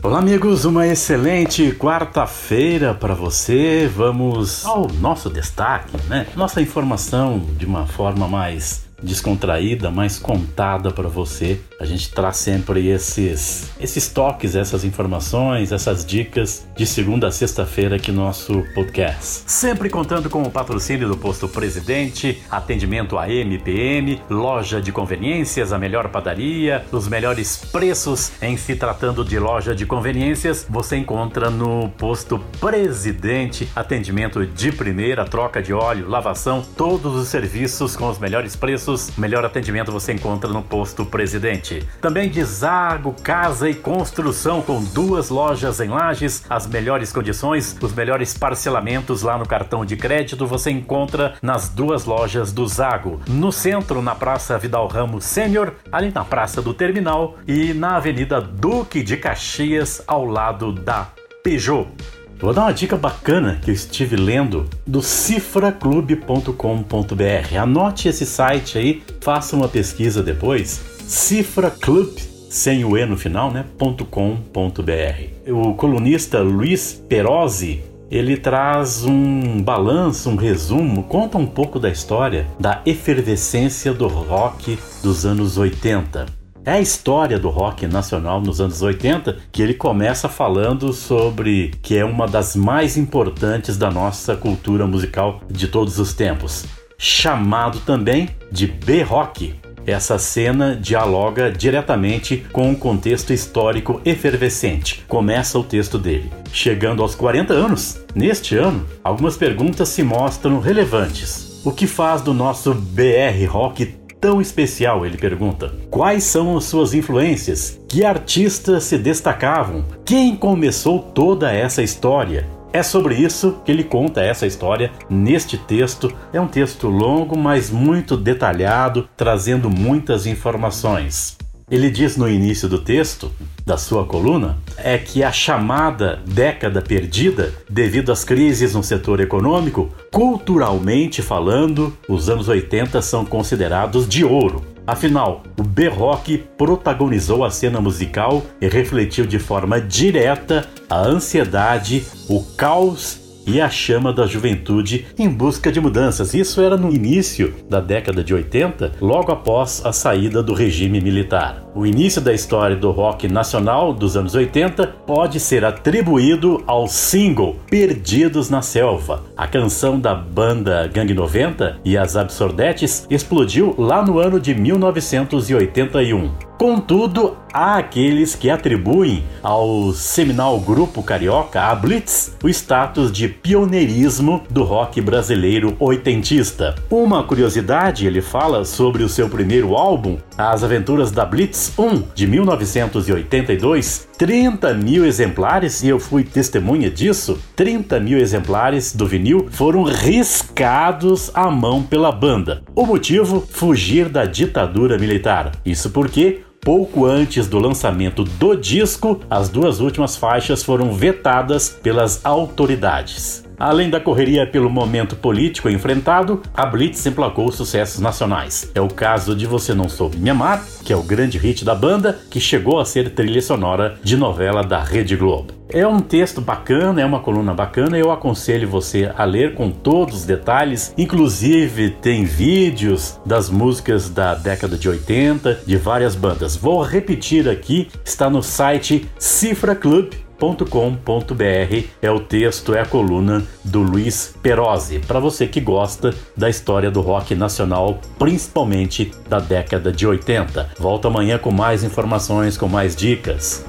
Olá, amigos, uma excelente quarta-feira para você. Vamos ao nosso destaque, né? Nossa informação de uma forma mais descontraída, mais contada para você. A gente traz sempre esses esses toques, essas informações, essas dicas de segunda a sexta-feira aqui no nosso podcast. Sempre contando com o patrocínio do Posto Presidente, atendimento a MPM, loja de conveniências, a melhor padaria, os melhores preços em se tratando de loja de conveniências, você encontra no Posto Presidente, atendimento de primeira, troca de óleo, lavação, todos os serviços com os melhores preços melhor atendimento você encontra no Posto Presidente. Também de Zago Casa e Construção, com duas lojas em Lages, as melhores condições, os melhores parcelamentos lá no cartão de crédito você encontra nas duas lojas do Zago. No centro, na Praça Vidal Ramos Sênior, ali na Praça do Terminal e na Avenida Duque de Caxias, ao lado da Peugeot. Vou dar uma dica bacana que eu estive lendo do cifraclub.com.br. Anote esse site aí, faça uma pesquisa depois. Cifra Club, sem o E no final, né? .com.br. O colunista Luiz Perozzi ele traz um balanço, um resumo, conta um pouco da história da efervescência do rock dos anos 80. É a história do rock nacional nos anos 80 que ele começa falando sobre que é uma das mais importantes da nossa cultura musical de todos os tempos, chamado também de B-rock. Essa cena dialoga diretamente com o contexto histórico efervescente. Começa o texto dele. Chegando aos 40 anos, neste ano, algumas perguntas se mostram relevantes. O que faz do nosso BR Rock tão especial? Ele pergunta. Quais são as suas influências? Que artistas se destacavam? Quem começou toda essa história? É sobre isso que ele conta essa história neste texto. É um texto longo, mas muito detalhado, trazendo muitas informações. Ele diz no início do texto, da sua coluna, é que a chamada década perdida, devido às crises no setor econômico, culturalmente falando, os anos 80 são considerados de ouro. Afinal, o B-Rock protagonizou a cena musical e refletiu de forma direta a ansiedade, o caos e a chama da juventude em busca de mudanças. Isso era no início da década de 80, logo após a saída do regime militar. O início da história do rock nacional dos anos 80 pode ser atribuído ao single Perdidos na Selva. A canção da banda Gang 90 e as Absordetes explodiu lá no ano de 1981. Contudo, há aqueles que atribuem ao seminal grupo carioca, a Blitz, o status de pioneirismo do rock brasileiro oitentista. Uma curiosidade, ele fala sobre o seu primeiro álbum, As Aventuras da Blitz 1, de 1982, 30 mil exemplares, e eu fui testemunha disso, 30 mil exemplares do vinil foram riscados à mão pela banda. O motivo? Fugir da ditadura militar. Isso porque pouco antes do lançamento do disco, as duas últimas faixas foram vetadas pelas autoridades. Além da correria pelo momento político enfrentado, a Blitz emplacou sucessos nacionais. É o caso de Você Não Soube Me Amar, que é o grande hit da banda, que chegou a ser trilha sonora de novela da Rede Globo. É um texto bacana, é uma coluna bacana, eu aconselho você a ler com todos os detalhes, inclusive tem vídeos das músicas da década de 80 de várias bandas. Vou repetir aqui, está no site Cifra Club com.br é o texto, é a coluna do Luiz Perozzi, para você que gosta da história do rock nacional, principalmente da década de 80. Volto amanhã com mais informações, com mais dicas.